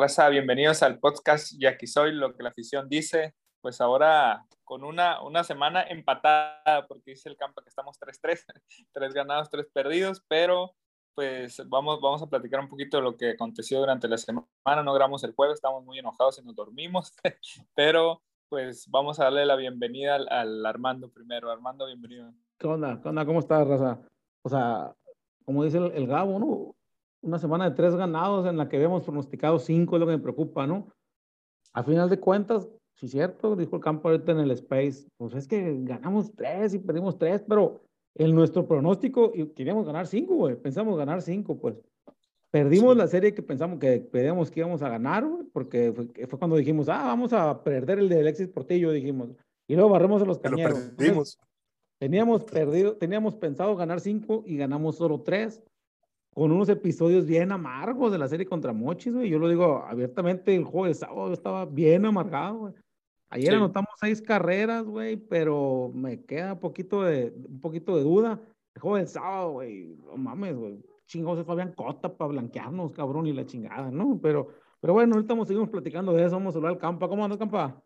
Raza, bienvenidos al podcast Y aquí soy lo que la afición dice. Pues ahora con una, una semana empatada, porque dice el campo que estamos 3-3, tres ganados, tres perdidos, pero pues vamos, vamos a platicar un poquito de lo que aconteció durante la semana. No grabamos el jueves, estamos muy enojados y nos dormimos, pero pues vamos a darle la bienvenida al, Armando primero. Armando, bienvenido. ¿Qué onda? ¿Qué onda? ¿Cómo estás, Raza? O sea, como dice el, el Gabo, ¿no? Una semana de tres ganados en la que habíamos pronosticado cinco, es lo que me preocupa, ¿no? A final de cuentas, sí es cierto, dijo el campo ahorita en el Space, pues es que ganamos tres y perdimos tres, pero en nuestro pronóstico queríamos ganar cinco, güey, pensamos ganar cinco, pues. Perdimos la serie que pensamos que pedíamos que íbamos a ganar, güey, porque fue, fue, cuando dijimos, ah, vamos a perder el de Alexis Portillo, dijimos. Y luego barremos a los cañeros. perdimos. teníamos perdido, teníamos pensado ganar cinco y ganamos solo tres con unos episodios bien amargos de la serie contra Mochis, güey. Yo lo digo abiertamente, el juego de sábado estaba bien amargado, güey. Ayer anotamos seis carreras, güey, pero me queda un poquito de, un poquito de duda. El juego del sábado, güey, no mames, güey. Chingados Fabián Cota para blanquearnos, cabrón, y la chingada, ¿no? Pero, pero bueno, ahorita estamos, seguimos platicando de eso. Vamos a hablar al Campa. ¿Cómo anda, Campa?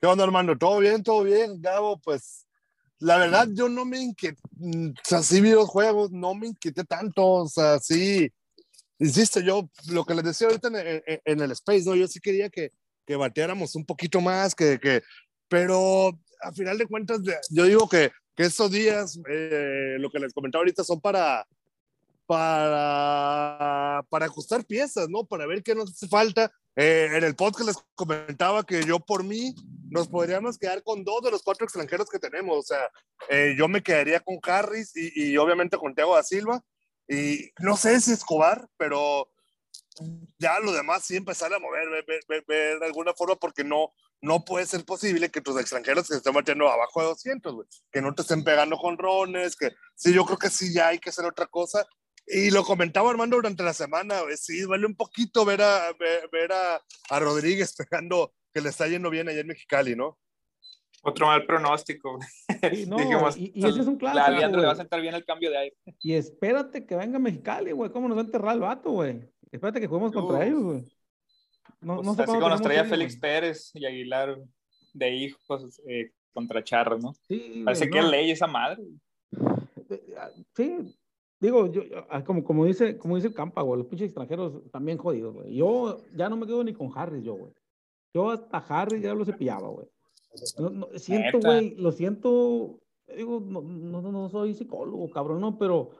¿Qué onda, hermano? ¿Todo bien? ¿Todo bien? Gabo, pues la verdad, yo no me inquieté, mm, o sea, sí vi los juegos, no me inquieté tanto, o sea, sí, insisto, yo lo que les decía ahorita en, el Space, ¿no? Yo sí quería que, que bateáramos un poquito más, que, que, pero a final de cuentas, yo digo que, que estos días, eh, lo que les comentaba ahorita, son para, para, para ajustar piezas, ¿no? Para ver qué nos hace falta. Eh, en el podcast les comentaba que yo por mí nos podríamos quedar con dos de los cuatro extranjeros que tenemos. O sea, eh, yo me quedaría con Harris y, y, obviamente con Thiago da Silva. Y no sé si Escobar, pero ya lo demás sí empezar a mover, ver, ver, de alguna forma, porque no, no puede ser posible que tus extranjeros se estén metiendo abajo de 200, que no te estén pegando con rones, que sí, yo creo que sí, ya hay que hacer otra cosa. Y lo comentaba Armando durante la semana, sí, duele un poquito ver a, ver, a, a, Rodríguez pegando, que le está yendo bien allá en Mexicali, ¿no? Otro mal pronóstico. no, y, ese es un clásico. La le va a sentar bien el cambio de aire. Y espérate que venga Mexicali, güey. ¿Cómo nos va a enterrar el vato, güey? Espérate que juguemos contra ellos, güey. No, pues no sé así como nos traía Félix Pérez y Aguilar de hijos eh, contra Charro, ¿no? Sí, Parece que es ley esa madre. Sí, digo, yo, ah, como, como, dice, como dice Campa, güey, los pinches extranjeros también jodidos, güey. Yo ya no me quedo ni con Harris, yo, güey. Yo hasta Harris ya lo cepillaba, güey. siento, güey, lo siento, digo, no, no, no soy psicólogo, cabrón, no, pero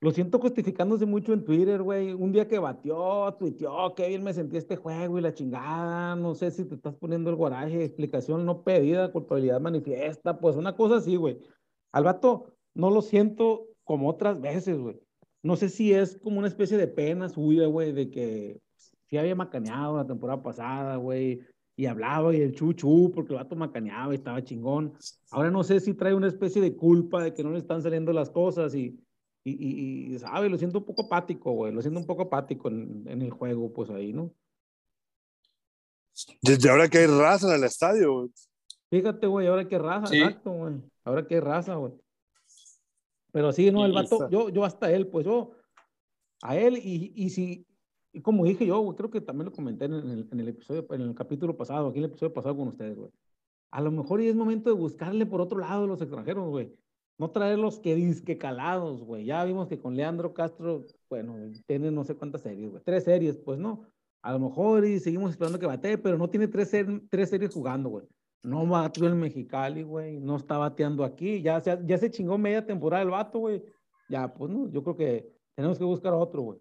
lo siento justificándose mucho en Twitter, güey. Un día que batió, tuiteó, qué bien me sentí este juego y la chingada. No sé si te estás poniendo el guaraje, explicación no pedida, culpabilidad manifiesta, pues una cosa así, güey. Al vato no lo siento como otras veces, güey. No sé si es como una especie de pena suya, güey, de que sí había macaneado la temporada pasada, güey, y hablaba y el chuchu, porque el vato macaneaba y estaba chingón. Ahora no sé si trae una especie de culpa de que no le están saliendo las cosas y, y, y, ¿sabe? Lo siento un poco apático, güey, lo siento un poco apático en, en el juego, pues ahí, ¿no? Desde ahora que hay raza en el estadio, güey. Fíjate, güey, ahora que raza, exacto, güey. Ahora que hay raza, güey. Pero sí, no, el vato, yo, yo hasta él, pues yo, a él, y, y si, y como dije yo, creo que también lo comenté en el, en el, episodio, en el capítulo pasado, aquí en el episodio pasado con ustedes, güey. A lo mejor y es momento de buscarle por otro lado a los extranjeros, güey. No traerlos que disque calados, güey. Ya vimos que con Leandro Castro, bueno, tiene no sé cuántas series, güey. Tres series, pues no. A lo mejor y seguimos esperando que bate, pero no tiene tres, tres series jugando, güey no bateó en Mexicali, güey, no está bateando aquí, ya se, ya se chingó media temporada el vato, güey. Ya, pues no, yo creo que tenemos que buscar otro, güey.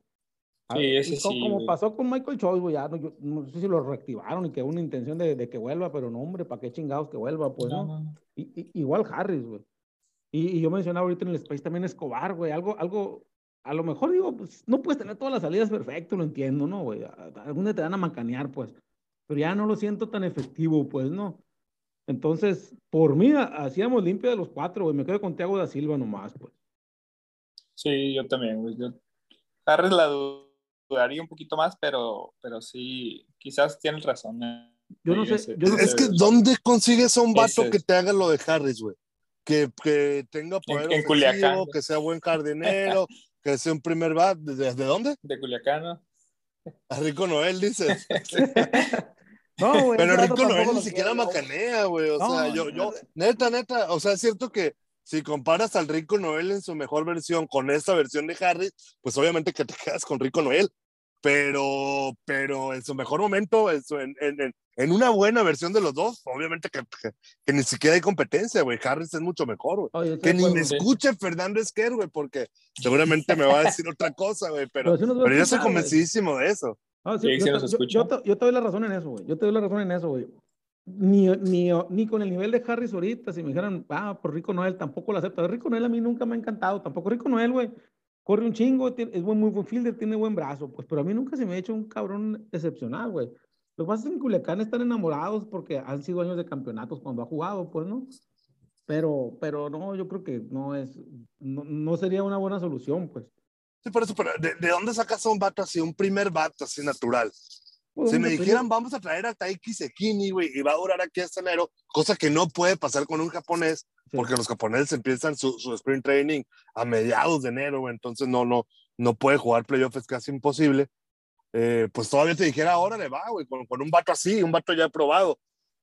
Sí, ese sí. Como pasó con Michael Choice, güey, ya no, yo, no sé si lo reactivaron y que una intención de, de, que vuelva, pero no, hombre, ¿para qué chingados que vuelva? Pues no. Y, igual Harris, güey. Y, y, yo mencionaba ahorita en el Space también Escobar, güey, algo, algo, a lo mejor digo, pues no puedes tener todas las salidas perfecto, lo entiendo, ¿no, güey? Algún día te van a macanear, pues. Pero ya no lo siento tan efectivo, pues, ¿no? Entonces, por mí, hacíamos limpio de los cuatro, güey. Me quedo con Thiago da Silva nomás, pues. Sí, yo también, güey. Yo... Harris la dudaría un poquito más, pero, pero sí, quizás tienes razón. ¿eh? Yo no sé. es que, ¿dónde consigues a un vato que te haga lo de Harris, güey? Que, que, tenga poder en, ofensivo, que sea buen jardinero, que sea un primer bat. ¿Desde dónde? De Culiacán, ¿no? A Rico Noel, dices. no, güey. Pero Rico Noel ni siquiera macanea, güey. O sea, yo, yo, neta, neta, o sea, es cierto que si comparas al Rico Noel en su mejor versión con esta versión de Harris, pues obviamente que te quedas con Rico Noel. Pero, pero en su mejor momento, en, en, en una buena versión de los dos, obviamente que, que, ni siquiera hay competencia, güey. Harris es mucho mejor, güey. Que ni me escuche Fernando Esquer, güey, porque seguramente me va a decir otra cosa, güey. Pero, pero, yo soy convencidísimo de eso. sí, yo, yo, te, yo, te doy la razón en eso, güey. Yo te doy la razón en eso, güey. Ni, ni, ni, con el nivel de Harris ahorita, si me dijeran, ah, por Rico Noel, tampoco lo acepto. Rico Noel a mí nunca me ha encantado, tampoco Rico Noel, güey. Corre un chingo, es buen, muy buen fielder, tiene buen brazo, pues, pero a mí nunca se me ha hecho un cabrón excepcional, güey. Lo que pasa es que en Culiacán están enamorados porque han sido años de campeonatos cuando ha jugado, pues, ¿no? Pero, pero no, yo creo que no es, no, no sería una buena solución, pues. Sí, por eso, pero ¿de, ¿de, dónde sacas a un vato así, un primer vato así natural? Pues, si me dijeran, vamos a traer a Taiki Sekini, güey, y va a durar aquí hasta enero, cosa que no puede pasar con un japonés, porque los japoneses empiezan su, su sprint training a mediados de enero, entonces no, no, no puede jugar playoff, es casi imposible. Eh, pues todavía te dijera, ahora le va, güey, con, con, un vato así, un vato ya probado.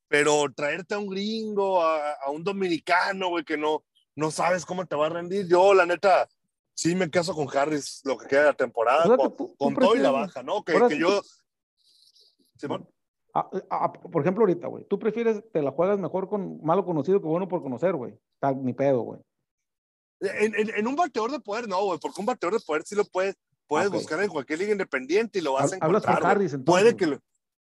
Pero traerte a un gringo, a, a un dominicano, güey, que no, no sabes cómo te va a rendir. Yo, la neta, sí me caso con Harris lo que queda de la temporada, con, todo y la baja, ¿no? Que, que yo. Simón. Por ejemplo, ahorita, güey, tú prefieres, te la juegas mejor con malo conocido que bueno por conocer, güey. Ni pedo, güey. En, en, en, un bateador de poder, no, güey, porque un bateador de poder sí lo puedes, Puedes buscar en cualquier liga independiente y lo vas a encontrar. Hablas por Harris, entonces. Puede que lo...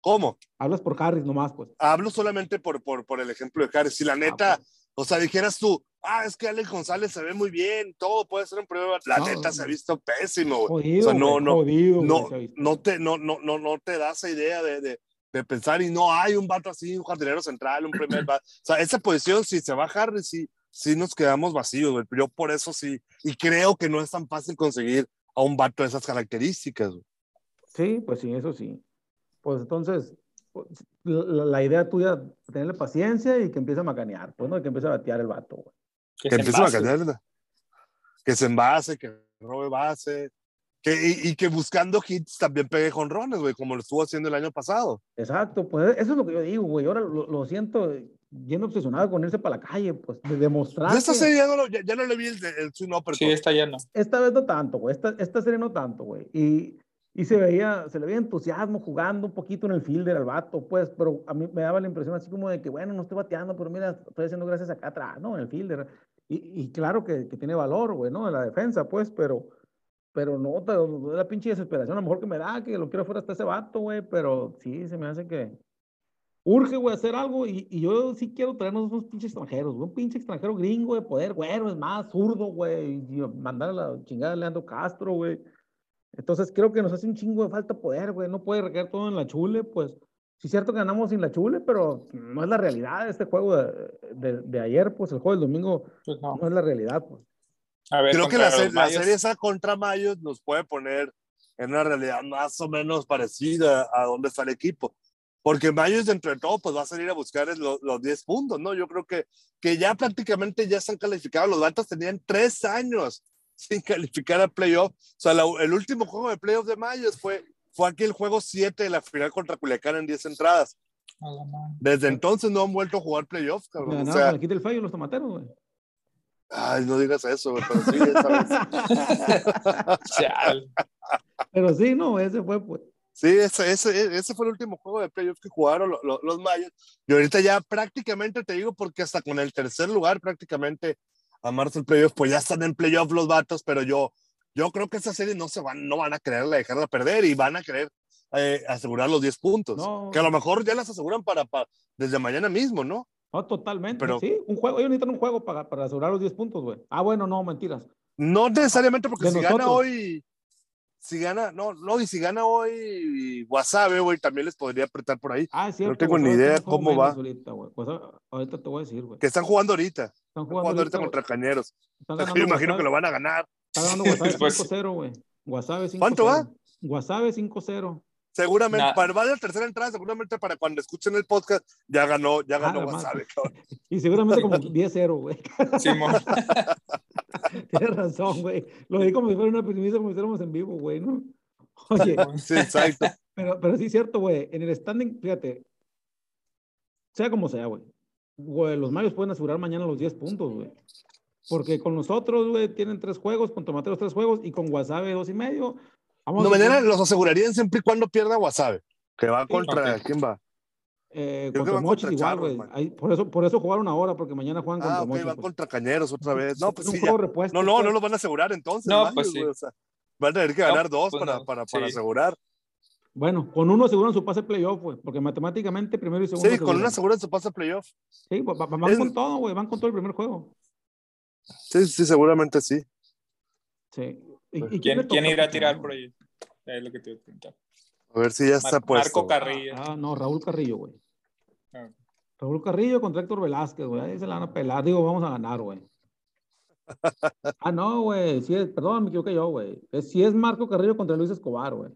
¿Cómo? Hablas por Harris nomás, pues. Hablo solamente por, por, por el ejemplo de Harris. Si la ah, neta, o sea, dijeras tú, ah, es que Alex González se ve muy bien, todo puede ser un prueba. La neta se ha visto pésimo, güey. o sea, no, no, jodido, no, no, te, no, no, no, no te da esa idea de, de, de, pensar y no hay un vato así, un jardinero central, un primer vato. O sea, esa posición, si se va Harris, sí, sí nos quedamos vacíos, güey. Yo por eso sí, y creo que no es tan fácil conseguir a un vato de esas características. Sí, pues sí, eso sí. Pues entonces, pues, la, idea tuya, tenerle paciencia y que empiece a macanear, pues, ¿no? Que empiece a batear el vato, güey. Que, empiece a macanear, que se envase, que robe base, que, y, que buscando hits también pegue jonrones, güey, como lo estuvo haciendo el año pasado. Exacto, pues eso es lo que yo digo, güey. Ahora lo, lo siento, lleno obsesionado con irse para la calle, pues, de demostrar. Esta serie ya no, ya, no le vi el, el, el Sí, está lleno. Esta vez no tanto, güey. Esta, esta serie no tanto, güey. Y, y se veía, se le veía entusiasmo jugando un poquito en el fielder al vato, pues, pero a mí me daba la impresión así como de que, bueno, no estoy bateando, pero mira, estoy haciendo gracias acá atrás, ¿no? En el fielder. Y, y claro que, que, tiene valor, güey, ¿no? En la defensa, pues, pero, pero no, la pinche desesperación, a lo mejor que me da, que lo quiero fuera hasta ese vato, güey, pero sí, se me hace que, urge, güey, hacer algo y, y, yo sí quiero traernos unos pinches extranjeros, un pinche extranjero gringo de poder, güero, es más, zurdo, güey, y mandar a la chingada a Leandro Castro, güey. Entonces creo que nos hace un chingo de falta poder, güey, no puede recaer todo en la chule, pues sí es cierto que ganamos sin la chule, pero no es la realidad este juego de, de, de ayer, pues el juego del domingo pues no. no. es la realidad, pues. A ver, creo que la, la serie esa contra Mayos nos puede poner en una realidad más o menos parecida a dónde está el equipo porque Mayos dentro de todo pues va a salir a buscar los, los 10 puntos, ¿no? Yo creo que, que ya prácticamente ya están calificados, los Batas tenían tres años sin calificar a playoff, o sea, la, el último juego de playoff de Mayos fue, fue aquí el juego 7 de la final contra Culiacán en 10 entradas. Desde entonces no han vuelto a jugar playoffs, cabrón. No, o sea, quita el fallo los tomateros, güey. Ay, no digas eso, güey, pero sí, esa vez. pero sí, no, ese fue, pues. Sí, ese, ese, ese fue el último juego de playoff que jugaron los, los, los Mayos. Y ahorita ya prácticamente te digo, porque hasta con el tercer lugar prácticamente a marzo el playoff, pues ya están en playoff los vatos, pero yo, yo creo que esa serie no se van, no van a querer dejarla perder y van a querer eh, asegurar los 10 puntos. No. Que a lo mejor ya las aseguran para, para desde mañana mismo, ¿no? No, totalmente. Pero, sí, un juego, ellos necesitan un juego para, para asegurar los 10 puntos, güey. Ah, bueno, no, mentiras. No necesariamente porque De si gana nosotros. hoy, si gana, no, no, y si gana hoy Wasabe, güey, también les podría apretar por ahí. Ah, cierto. tengo ni idea cómo va. Ahorita. Guasave- ahorita te voy a decir, güey. Que están jugando ahorita. Están Están jugando, jugando ahorita ahorita, contra Cañeros. están O sea, que ganando yo imagino Guasave- que lo van a ganar. Está ganando Pues- 5-0, güey. Guasave 5-0. ¿Cuánto va? Guasave 5-0. Seguramente, Nah. para va la tercera entrada, seguramente para cuando escuchen el podcast, ya ganó, ya ganó Wasabe, cabrón. Y seguramente como 10-0, güey. Simón. Tienes razón, güey. Lo di como si fuera una primicia, como si estuviéramos en vivo, güey, ¿no? Oye, Sí, exacto. pero, pero sí es cierto, güey. En el standing, fíjate, sea como sea, güey. Güey, los Mayos pueden asegurar mañana los 10 puntos, güey. Porque con nosotros, güey, tienen tres juegos, con Tomateros tres juegos y con Wasabe dos y medio. Vamos No, mañana los asegurarían siempre y cuando pierda Wasabe. Que va contra. ¿quién va? Eh, Creo que contra van Mochis contra igual, güey. Por eso, por eso jugaron ahora, porque mañana juegan contra Ah, ok, Mochis. van pues. contra Cañeros otra vez. No, pues Es un sí, No, no, pues. no los van a asegurar entonces. No, pues sí. güey, o sea, van a tener que No, ganar dos pues para, no, para, para sí. asegurar. Bueno, con uno aseguran su pase playoff, güey, porque matemáticamente primero y segundo. Sí, con una aseguran. aseguran se pasa playoff. Sí, va- va- van Es- con todo, güey, van con todo el primer juego. Sí, sí, seguramente sí. Sí. ¿Y, y ¿Quién, irá a pues, tirar no? por ahí? Es lo que te iba a preguntar. A ver si ya está Mar- puesto. Marco Carrillo. Ah, no, Raúl Carrillo, güey. Ah. Raúl Carrillo contra Héctor Velázquez, güey. Ahí se la van a pelar. Digo, vamos a ganar, güey. Ah, no, güey. Sí es, perdón, me equivoqué yo, güey. Sí es Marco Carrillo contra Luis Escobar, güey.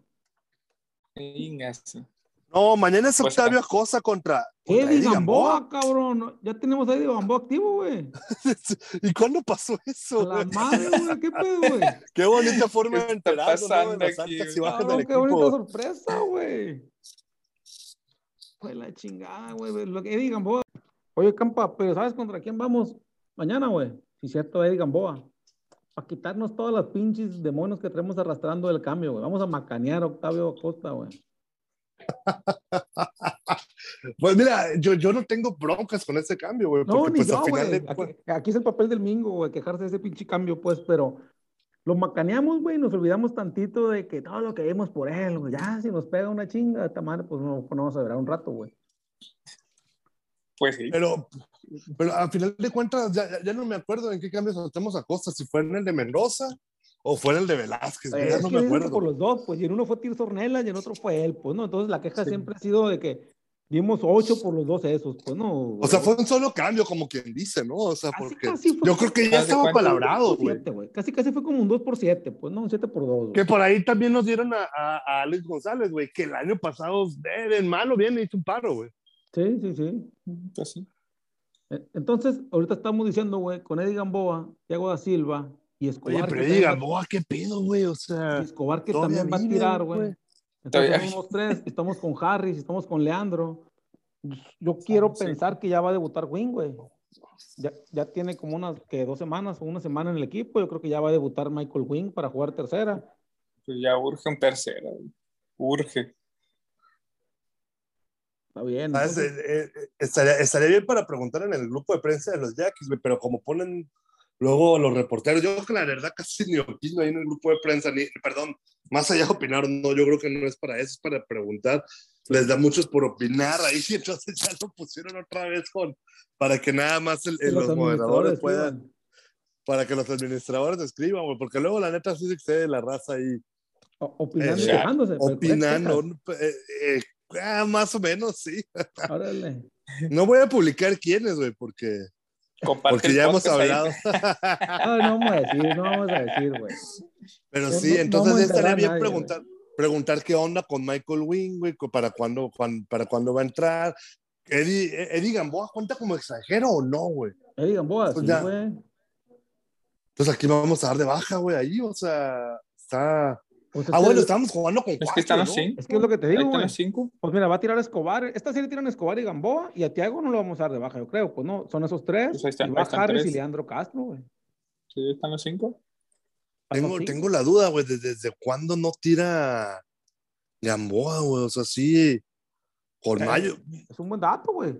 No, mañana es Pues, Octavio Acosta contra, contra Eddie Eddie Gamboa, cabrón. Ya tenemos a Eddie Gamboa activo, güey. ¿Y cuándo pasó eso? la güey? madre, güey. ¿Qué pedo, güey? Qué bonita forma ¿Qué de está enterarnos ¿no? de las aquí, altas y güey? bajas Cabrón, del qué bonita sorpresa, güey. Fue la chingada, güey. Lo que Eddie Gamboa. Oye, Campa, pero ¿sabes contra quién vamos mañana, güey? Si es cierto, Eddie Gamboa. Para quitarnos todas las pinches demonios que traemos arrastrando del cambio, güey. Vamos a macanear a Octavio Acosta, güey. Pues mira, yo, yo no tengo broncas con ese cambio, güey. No, ni pues yo, güey. de Aquí, aquí es el papel del Mingo, güey, quejarse de ese pinche cambio, pues, pero lo macaneamos, güey, y nos olvidamos tantito de que todo lo que vimos por él, güey. Ya, si nos pega una chinga, esta madre, pues no, pues no vamos a ver un rato, güey. Pues sí. Pero, pero al final de cuentas, ya, ya- no me acuerdo en qué cambios soltamos a Costa, si fue en el de Mendoza o fue en el de Velázquez, Eh, ya no me acuerdo. por los dos, pues, y en uno fue Tirso Ornelas y en otro fue él, pues, ¿no? Entonces la queja Sí. siempre ha sido de que dimos ocho por los dos esos, pues, ¿no? O sea, fue un solo cambio, como quien dice, ¿no? O sea, Casi, porque casi fue yo creo que ya estaba palabrado, güey. Casi, casi fue como un 2 por 7, pues, ¿no? Un 7 por 2. Que por ahí también nos dieron a, a, a Alex González, güey, que el año pasado, de, malo, bien, hizo un paro, güey. Sí, sí, sí. Pues. Eh, Entonces, ahorita estamos diciendo, güey, con Eddie Gamboa, Thiago da Silva y Escobar. Oye, que pero digan, boa, qué pedo, güey, o y sea. Escobar que también va a tirar, güey. Entonces, somos tres, estamos con Harris, estamos con Leandro. Yo quiero sí. pensar que ya va a debutar Wing, güey. Ya, ya tiene como unas que dos semanas o una semana en el equipo. Yo creo que ya va a debutar Michael Wing para jugar tercera. Pues ya urge un tercero. güey. Urge. Está bien. Entonces- Eh, eh, estaría, estaría bien para preguntar en el grupo de prensa de los güey, pero como ponen luego los reporteros, yo creo que la verdad casi ni opino ahí en el grupo de prensa, ni, perdón, más allá de opinar, no, yo creo que no es para eso, es para preguntar. Les da muchos por opinar ahí, y entonces ya lo pusieron otra vez con, para que nada más el- el- los los moderadores puedan, escriban. para que los administradores escriban, güey, porque luego la neta sí se excede la raza ahí O- Opinando Eh, opinando, puras eh, eh, ah, más o menos, sí. Órale. No voy a publicar quiénes, güey, porque, Comparte porque ya hemos hablado. No vamos a decir, no vamos a decir, güey. Pero sí, no- entonces estaría bien nadie, preguntar, preguntar qué onda con Michael Wing, güey, para cuándo, cuán- para cuándo va a entrar. Eddie, eh, Eddie Gamboa cuenta como extranjero o no, güey. Eddie Gamboa, Pues sí, güey. Entonces aquí vamos a dar de baja, güey, ahí, o sea, está. Pues es Ah, bueno, estábamos jugando con Es que están ¿no? así. Es que es lo que te Ahí digo, están güey. los cinco. Pues mira, va a tirar Escobar. Esta serie tiran Escobar y Gamboa y a Tiago no lo vamos a dar de baja, yo creo. Pues no, son esos tres. Pues ahí están- y va ahí están Harris tres. y Leandro Castro, güey. Sí, ahí están los cinco. Están Tengo, cinco. tengo la duda, güey, de- desde cuándo no tira Gamboa, güey, o sea, sí, con Mayo. Es un buen dato, güey.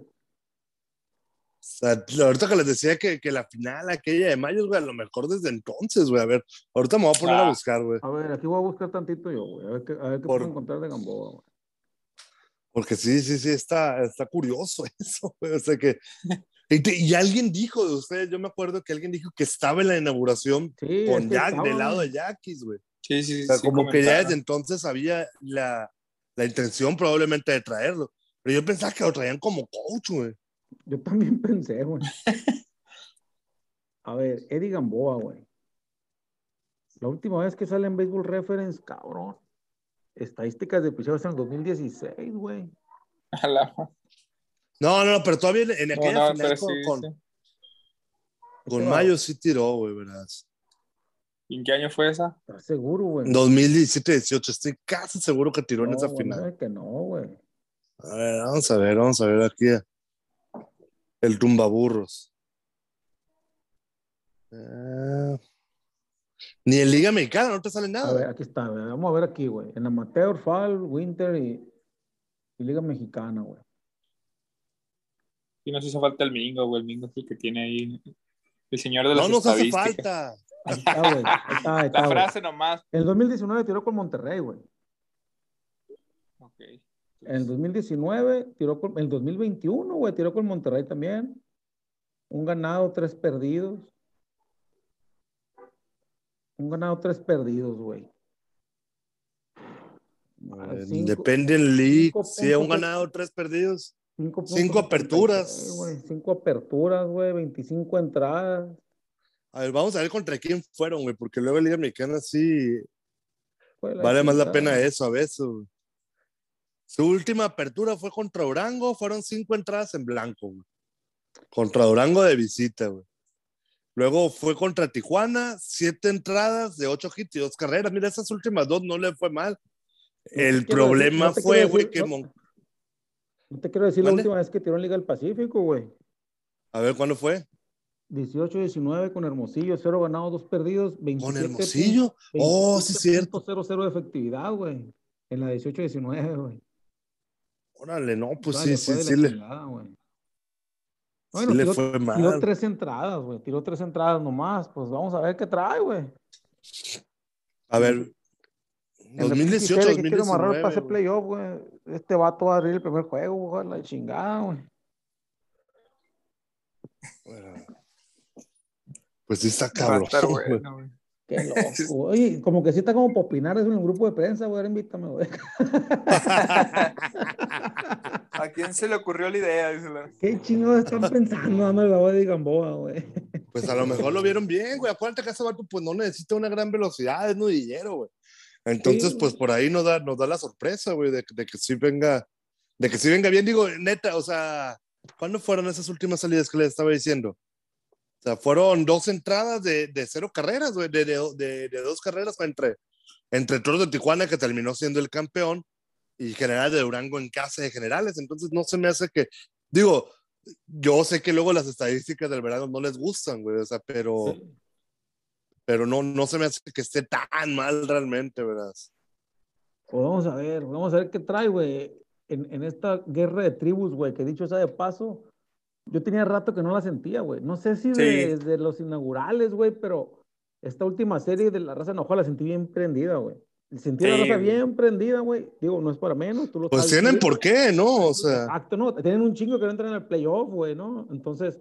O sea, ahorita que les decía que, que la final aquella de mayo, güey, a lo mejor desde entonces, güey, a ver, ahorita me voy a poner a Ah. buscar, güey, A ver, aquí voy a buscar tantito yo, güey. A ver qué, a ver qué Por- puedo encontrar de Gamboa, güey. porque sí, sí, sí, está, está curioso eso, güey, o sea que, Y, te- y alguien dijo de ustedes, yo me acuerdo que alguien dijo que estaba en la inauguración Sí, es con que Jack, estaba, del lado güey. de Yaquis, güey. Sí, sí, O sea, sí, como que ya comentaron. desde entonces había la, la intención probablemente de traerlo. Pero yo pensaba que lo traían como coach, güey. Yo también pensé, güey. A ver, Eddie Gamboa, güey. La última vez que sale en Baseball Reference, cabrón. Estadísticas de picheos en el 2016, güey. No, no, no, pero todavía en, en No, aquella no, final pero con, sí, con, sí. con Mayo sí tiró, güey, ¿verdad? ¿Y ¿En qué año fue esa? ¿Estás seguro, güey? 2017-18, estoy casi seguro que tiró en No, esa güey, final. que no, güey. A ver, vamos a ver, vamos a ver aquí. El tumbaburros. Eh, ni en Liga Mexicana, no te sale A nada. ver, aquí está, güey. Vamos a ver aquí, güey. En Amateur, Fall, Winter y, y Liga Mexicana, güey. Y nos hizo falta el Mingo, güey. El Mingo es el que tiene ahí. El señor de las no nos hace falta. Ahí está, güey. Ahí está, ahí está, La güey. frase nomás. En el 2019 tiró con Monterrey, güey. Ok. En el 2019 tiró con, en el 2021, güey, tiró con Monterrey también. Un ganado, tres perdidos. Un ganado, tres perdidos, güey. Eh, Independent League, sí, un puntos. ganado, tres perdidos. cinco aperturas. güey. Cinco aperturas, güey. 25 entradas. A ver, vamos a ver contra quién fueron, güey, porque luego en Liga Mexicana sí la vale más la pena eso a veces. güey. Su última apertura fue contra Durango, fueron cinco entradas en blanco, güey. Contra Durango de visita, güey. Luego fue contra Tijuana, siete entradas de ocho hits y dos carreras. Mira, esas últimas dos no le fue mal. El problema decir- no fue, güey, decir- que... no- Mon- No te quiero decir la última vez que tiró en Liga del Pacífico, güey. A ver, ¿cuándo fue? 18-19 con Hermosillo, cero ganados, dos perdidos, 27 ¿Con Hermosillo? Oh, sí, cierto. 0 de efectividad, güey. En la 18-19, güey. Órale, no, pues sí, sí, sí, le, chingada, güey. sí Bueno, le tiró, fue tiró mal. tres entradas, güey. Tiró tres entradas nomás. Pues vamos a ver qué trae, güey. A ver, En la 2018, pinche serie que quiero amarrar 2019. para playoff, güey. Este vato va a abrir el primer juego, güey. La chingada, güey. Bueno, Pues sí está Va a cabrón. estar bueno. Qué loco. Oye, como que sí está como para opinar eso en el grupo de prensa, güey. Ahora invítame, güey. ¿A quién se le ocurrió la idea? ¿Qué chingados están pensando dándole la voz de Gamboa, güey? Pues a lo mejor lo vieron bien, güey. Acuérdate que ese vato pues no necesita una gran velocidad, es nudillero, güey. Entonces, Sí. pues por ahí nos da, nos da la sorpresa, güey, de, de que sí venga, de que sí venga bien. Digo, neta, o sea, ¿cuándo fueron esas últimas salidas que les estaba diciendo? Sea, fueron dos entradas de, de cero carreras, güey, de, de, de- dos carreras entre, entre Toros de Tijuana, que terminó siendo el campeón, y General de Durango en casa de generales. Entonces, no se me hace que, digo, yo sé que luego las estadísticas del verano no les gustan, güey, o sea, pero, pero no, no se me hace que esté tan mal realmente, ¿verdad? Pues vamos a ver, vamos a ver qué trae, güey. En, en esta guerra de tribus, güey, que dicho sea de paso, yo tenía rato que no la sentía, güey. No sé si Sí. de, de los inaugurales, güey, pero esta última serie de la raza enojada la sentí bien prendida, güey. Sentí la Sí, raza güey. bien prendida, güey. Digo, no es para menos, tú lo Pues tienen bien. por qué, ¿no? O sea, Exacto, no, tienen un chingo que no entran en el playoff, güey, ¿no? Entonces,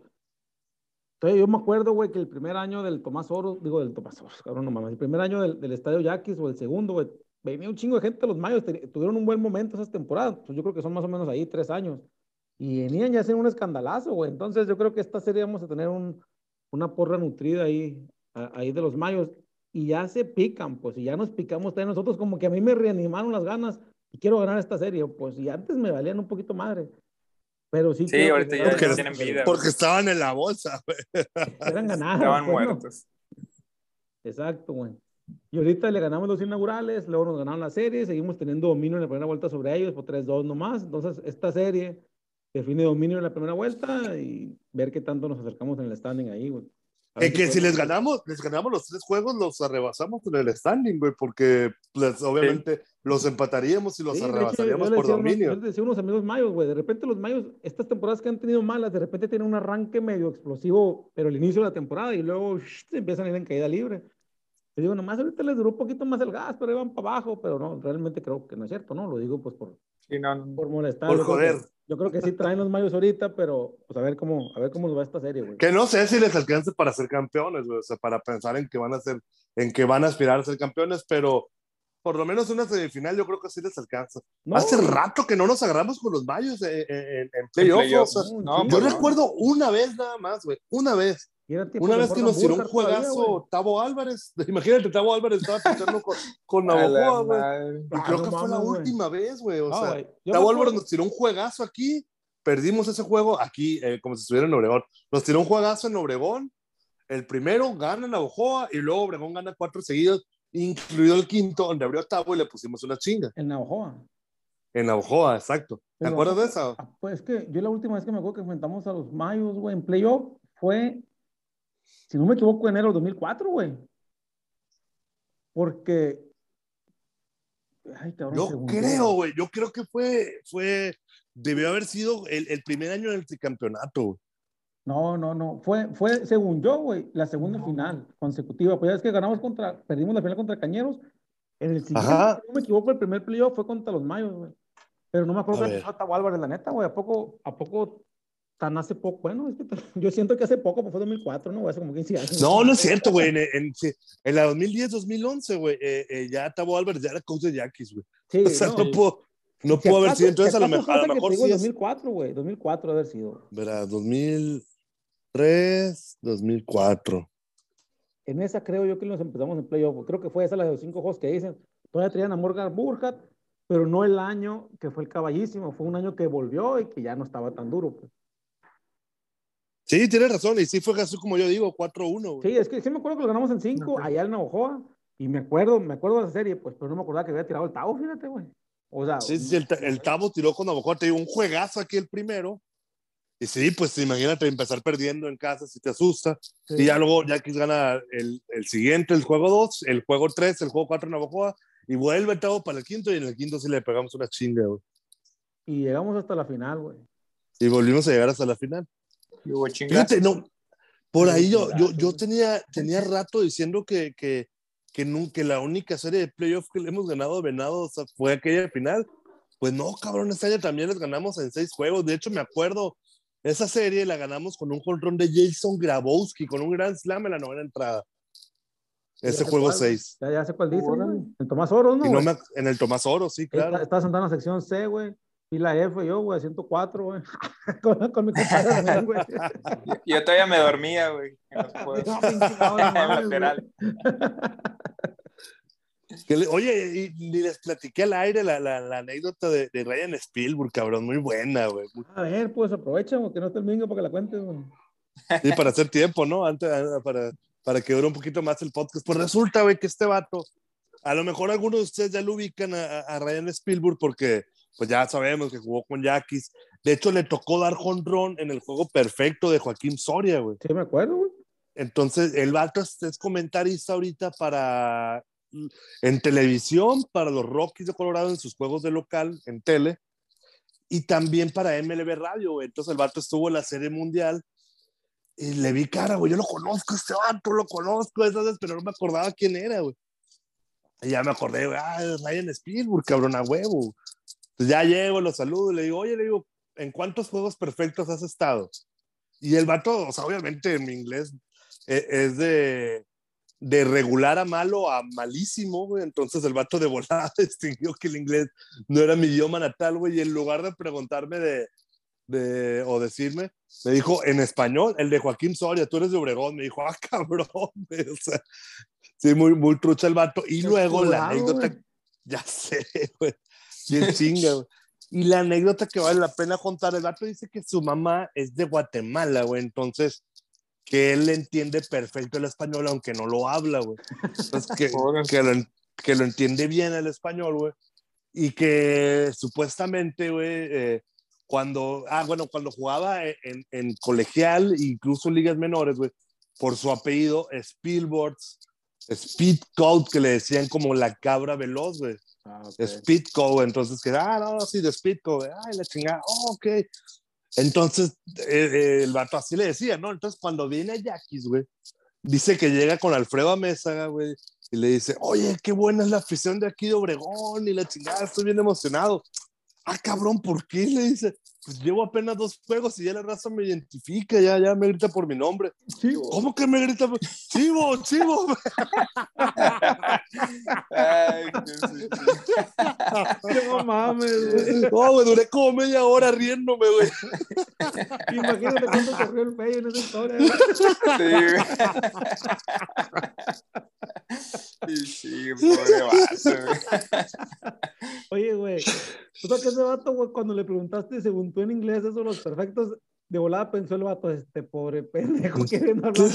entonces yo me acuerdo, güey, que el primer año del Tomás Oro, digo, del Tomás Oro, cabrón, no mames, el primer año del, del Estadio Yaquis o el segundo, güey, venía un chingo de gente, los Mayos tuvieron un buen momento esas temporadas, pues yo creo que son más o menos ahí tres años, y venían ya a hacer un escandalazo, güey, entonces yo creo que esta serie vamos a tener un, una porra nutrida ahí, a- ahí de los Mayos, y ya se pican, pues, y ya nos picamos también nosotros, como que a mí me reanimaron las ganas, y quiero ganar esta serie, pues, y antes me valían un poquito madre. Pero sí, Sí, que ahorita se ya, Porque- tienen vida. porque estaban en la bolsa, güey. Eran ganadas. Estaban pues, ¿no? muertos. Exacto, güey. Y ahorita le ganamos los inaugurales, luego nos ganaron la serie, seguimos teniendo dominio en la primera vuelta sobre ellos por 3-2 nomás. Entonces, esta serie define dominio en la primera vuelta y ver qué tanto nos acercamos en el standing ahí, güey. Es que si les ganamos, les ganamos los tres juegos, los arrebasamos en el standing, güey, porque pues, obviamente los empataríamos y los Sí, de hecho, arrebasaríamos yo le por a unos- dominio. yo decía a unos amigos mayos, güey, de repente los mayos, estas temporadas que han tenido malas, de repente tienen un arranque medio explosivo, pero al inicio de la temporada y luego shh, se empiezan a ir en caída libre. Te digo, nomás ahorita les duró un poquito más el gas, pero iban para abajo, pero no, realmente creo que no es cierto, ¿no? Lo digo pues por, Sí, no, por molestar. Por yo, joder. Yo creo que sí traen los mayos ahorita, pero pues a ver cómo, a ver cómo nos va esta serie, güey. Que no sé si les alcance para ser campeones, güey. O sea, para pensar en que van a ser, en que van a aspirar a ser campeones, pero por lo menos una semifinal yo creo que sí les alcanza. No, Hace güey. rato que no nos agarramos con los mayos en, en, en En playoff. playoffs. o sea, No, yo no. recuerdo una vez nada más, güey. Una vez. Y era tiempo Una vez que nos tiró un juegazo Tavo Álvarez. Imagínate, Tavo Álvarez estaba pinchando con, con Navajoa, güey. Ah, creo no que fue la última vez, güey. O sea, Tavo Álvarez nos tiró un juegazo aquí. Perdimos ese juego aquí, eh, como si estuviera en Obregón. Nos tiró un juegazo en Obregón. El primero gana Navajoa y luego Obregón gana cuatro seguidos, incluido el quinto, donde abrió Tavo y le pusimos una chinga. El Navajoa. En Navajoa, exacto. ¿Te Pero- acuerdas de eso? Ah, Pues es que yo la última vez que me acuerdo que enfrentamos a los Mayos, güey, en playoff fue, si no me equivoco, enero del 2004, güey. Porque. Ay, cabrón, Yo según creo, güey. Yo creo que fue, fue, debió haber sido el, el primer año del tricampeonato, güey. No, no, no. Fue, fue, según yo, güey, la segunda final consecutiva. Pues ya es que ganamos contra, perdimos la final contra Cañeros. En el siguiente, Ajá. si no me equivoco, el primer playoff fue contra los Mayos, güey. Pero no me acuerdo A que Tavo Álvarez, la neta, güey. ¿A poco, a poco tan hace poco? Bueno, es que yo siento que hace poco, pues fue 2004, ¿no? Hace como 15 años. No, no es cierto, güey. En, en, en la 2010-2011, güey, eh, eh, ya Tavo Álvarez ya era coach de Yaquis, güey. Sí, O sea, no. no, pudo, no Si pudo haber sido. Entonces, si a lo mejor, a lo mejor digo, sí es. 2004, güey. 2004 haber sido. Verá, 2003, 2004. En esa creo yo que nos empezamos en playoff. Creo que fue esa la de los cinco juegos que dicen. Todavía traían a Morgan Burkhardt, pero no el año que fue el caballísimo. Fue un año que volvió y que ya no estaba tan duro. pues. Sí, tienes razón. Y sí fue así como yo digo, 4-1, güey. Sí, es que sí me acuerdo que lo ganamos en cinco, allá en Navajoa. Y me acuerdo, me acuerdo de esa serie, pues, pero no me acordaba que había tirado el Tavo, fíjate, güey. O sea, Sí, sí, el, el Tavo tiró con Navajo, te digo, un juegazo aquí el primero. Y sí, pues imagínate empezar perdiendo en casa si te asusta. sí. Y ya luego Yaquis gana el, el siguiente, el juego 2, el juego 3, el juego 4 en Navajoa. Y vuelve el Tavo para el quinto. Y en el quinto sí le pegamos una chinga, güey. Y llegamos hasta la final, güey. Y volvimos a llegar hasta la final. Hubo. Fíjate, no. Por ahí yo, yo, yo tenía, tenía rato diciendo que, que, que, nun- que la única serie de playoff que le hemos ganado a Venado o sea, fue aquella final. Pues no, cabrón, este año también les ganamos en seis juegos. De hecho, me acuerdo, esa serie la ganamos con un control de Jason Grabowski, con un gran slam en la novena entrada. Ese Ya juego cuál, güey. 6. Ya, ya sé cuál dice. El Tomás Oro, ¿no? Y no me, en el Tomás Oro, sí, claro. Está- Estaba sentado en la sección C, güey. Y la F yo, güey, 104, güey. con, con mi compadre también, güey. Yo todavía me dormía, güey. en los juegos. No, cabrón, no En lateral. Que le- oye, y, y les platiqué al aire la, la, la anécdota de, de Ryan Spielberg, cabrón, muy buena, güey. A ver, pues aprovecha, porque no está el mingo para que la cuentes, güey. Sí, para hacer tiempo, ¿no? Antes, ah, para, para que dure un poquito más el podcast. Pues resulta, güey, que este vato, a lo mejor algunos de ustedes ya lo ubican a, a- a Ryan Spielberg porque, pues ya sabemos que jugó con Yaquis. De hecho, le tocó dar jonrón en el juego perfecto de Joaquín Soria, güey. Sí, me acuerdo, güey. Entonces, el vato es, es comentarista ahorita para en televisión, para los Rockies de Colorado en sus juegos de local, en tele, y también para MLB Radio, güey. Entonces, el vato estuvo en la Serie Mundial y le vi cara, güey. Yo lo conozco, este vato, lo conozco, esas pero no me acordaba quién era, güey. Y ya me acordé, güey, ah, es Ryan Spielberg, cabrón, a huevo. Entonces, ya llego, lo saludo, le digo, oye, le digo, ¿en cuántos juegos perfectos has estado? Y el vato, o sea, obviamente en mi inglés eh, es de, de regular a malo a malísimo, güey. Entonces el vato de volada distinguió que el inglés no era mi idioma natal, güey. Y en lugar de preguntarme de, de, o decirme, me dijo en español, el de Joaquín Soria, tú eres de Obregón. Me dijo, ah, cabrón, güey. O sea, sí, muy, muy trucha el vato. Y Qué luego la curado, anécdota, güey. ya sé, güey. Bien chinga, güey. Y la anécdota que vale la pena contar, el vato dice que su mamá es de Guatemala, güey. Entonces, que él entiende perfecto el español, aunque no lo habla, güey. Entonces, que, que, lo, que lo entiende bien el español, güey. Y que supuestamente, güey, eh, cuando, ah, bueno, cuando jugaba en, en- en colegial, incluso ligas menores, güey, por su apellido, Spielberg, Speed Code, que le decían como la cabra veloz, güey. Ah, ok. Speedco, entonces que, ah, no, sí, de Speedco, ay, la chingada, oh, ok. Entonces, eh, eh, el vato así le decía, ¿no? Entonces, cuando viene a Yaquis, güey, dice que llega con Alfredo Amézaga, güey, y le dice, oye, qué buena es la afición de aquí de Obregón y la chingada, estoy bien emocionado. Ah, cabrón, ¿por qué? Le dice, pues llevo apenas dos juegos y ya la raza me identifica, ya, ya me grita por mi nombre. Chivo. ¿Cómo que me grita? por- Chivo, chivo. Ay, qué. No mames, güey. No, güey, duré como media hora riéndome, güey. Imagínate cuánto corrió el peyo en esa historia. güey. Sí, güey. Y sí, pobre vato, güey. Oye, güey. O sea, que ese vato, güey, cuando le preguntaste según tú en inglés eso, los perfectos, de volada pensó el vato, este pobre pendejo queriendo hablar.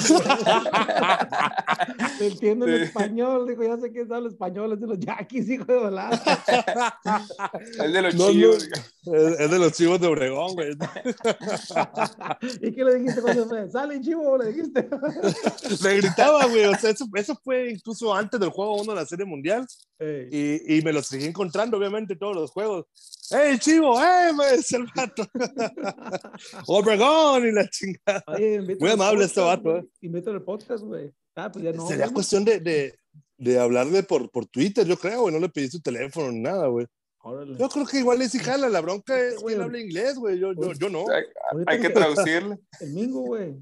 Te entiendo el Sí. español, dijo, ya sé que habla español, es de los yaquis, hijo de volada. El de los No, no. chivos. Es, es de los chivos de Obregón, güey. ¿Y qué le dijiste cuando fue? Sale chivo, le dijiste. Me gritaba, güey. O sea, eso, eso fue incluso antes del juego 1 de la Serie Mundial. Ey. Y, y me los seguí encontrando, obviamente, todos los juegos. ¡Ey, chivo! ¡Eh! Me decía el vato. Obregón y la chingada. Oye, Muy amable este podcast, vato, güey. Invítalo al podcast, güey. Ah, pues ya no. Sería cuestión de, de, de hablarle por, por Twitter, yo creo, güey. No le pedí su teléfono ni nada, güey. Órale. Yo creo que igual es jala. La bronca es que Güey. él habla inglés, güey. Yo, yo, yo no. Hay, que traducirle. El Mingo, güey.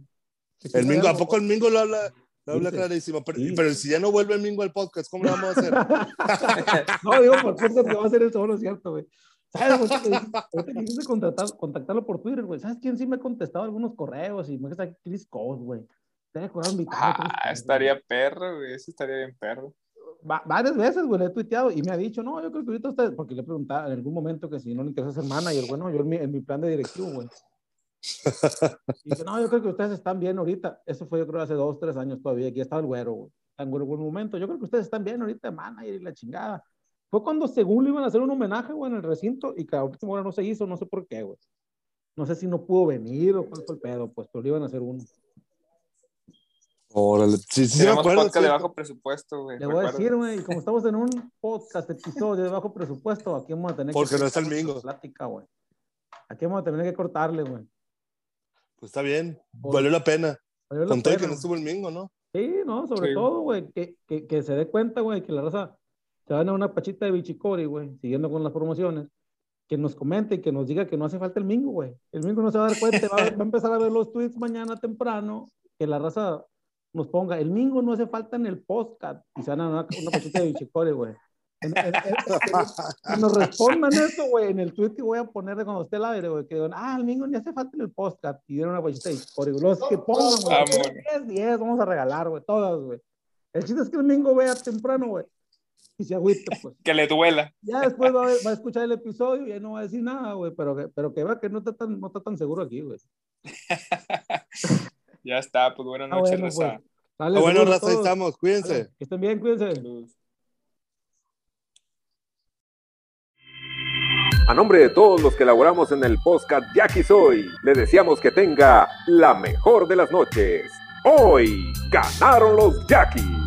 El Mingo, ¿a poco el Mingo lo habla? Lo habla clarísimo. Pero, Sí. pero si ya no vuelve el Mingo al podcast, ¿cómo lo vamos a hacer? No, digo, por podcast que va a hacer eso, no es cierto, güey. ¿Sabes? Ahorita contactarlo por Twitter, güey. ¿Sabes quién sí me ha contestado algunos correos? Y me dice Chris Cole, güey. Te he acordado invitarlo a Chris Ah, estaría perro, güey. Eso estaría bien perro. Va- varias veces, güey, le he tuiteado y me ha dicho, no, yo creo que ahorita usted, porque le he preguntado en algún momento que si no le interesa ser manager, bueno, yo en mi, en mi plan de directivo, güey. Y dice, no, yo creo que ustedes están bien ahorita. Eso fue, yo creo, hace dos, tres años todavía. Aquí estaba el güero, güey. En güero buen momento. Yo creo que ustedes están bien ahorita, manager y la chingada. Fue cuando según le iban a hacer un homenaje, güey, en el recinto y que a última hora no se hizo, no sé por qué, güey. No sé si no pudo venir o cuál fue el pedo, pues, pero le iban a hacer uno. Órale. Sí, sí, sí, me acuerdo. podcast de sí. bajo presupuesto, güey. Le voy a decir, güey, y como estamos en un podcast, episodio de bajo presupuesto, aquí vamos a tener Porque que no está el Mingo. Plática, güey. Aquí vamos a tener que cortarle, güey. Pues está bien. Valió la pena. Valió la Con todo y que pena, no estuvo el Mingo, ¿no? Sí, no, sobre Sí. todo, güey, que, que, que se dé cuenta, güey, que la raza se van a una pachita de bichicori, güey, siguiendo con las promociones, que nos comente y que nos diga que no hace falta el mingo, güey. El mingo no se va a dar cuenta, va, a- va a empezar a ver los tweets mañana temprano, que la raza nos ponga, el mingo no hace falta en el podcast, y se van a una, una pachita de bichicori, güey. En- en- en- nos respondan eso, güey, en el tweet que voy a poner de cuando esté el aire, güey, que digan, ah, el mingo ni hace falta en el podcast, y dieron una pachita de bichicori. Los que pongan, güey, Vámonos. 10, 10, vamos a regalar, güey, todas, güey. El chiste es que el mingo vea temprano, güey, y se agüita, pues. Que le duela. Ya después va a, ver- va a escuchar el episodio y ya no va a decir nada, güey, pero que, pero que vea que no está tan, no está tan seguro aquí, güey. Ya está, pues buenas Ah, noches, bueno, Raza. pues. Dale, Ah, bueno, raza, estamos. Cuídense. Dale, Que estén bien, cuídense. Saludos. A nombre de todos los que elaboramos en el podcast Jackie Soy, le deseamos que tenga la mejor de las noches. Hoy ganaron los Jackies.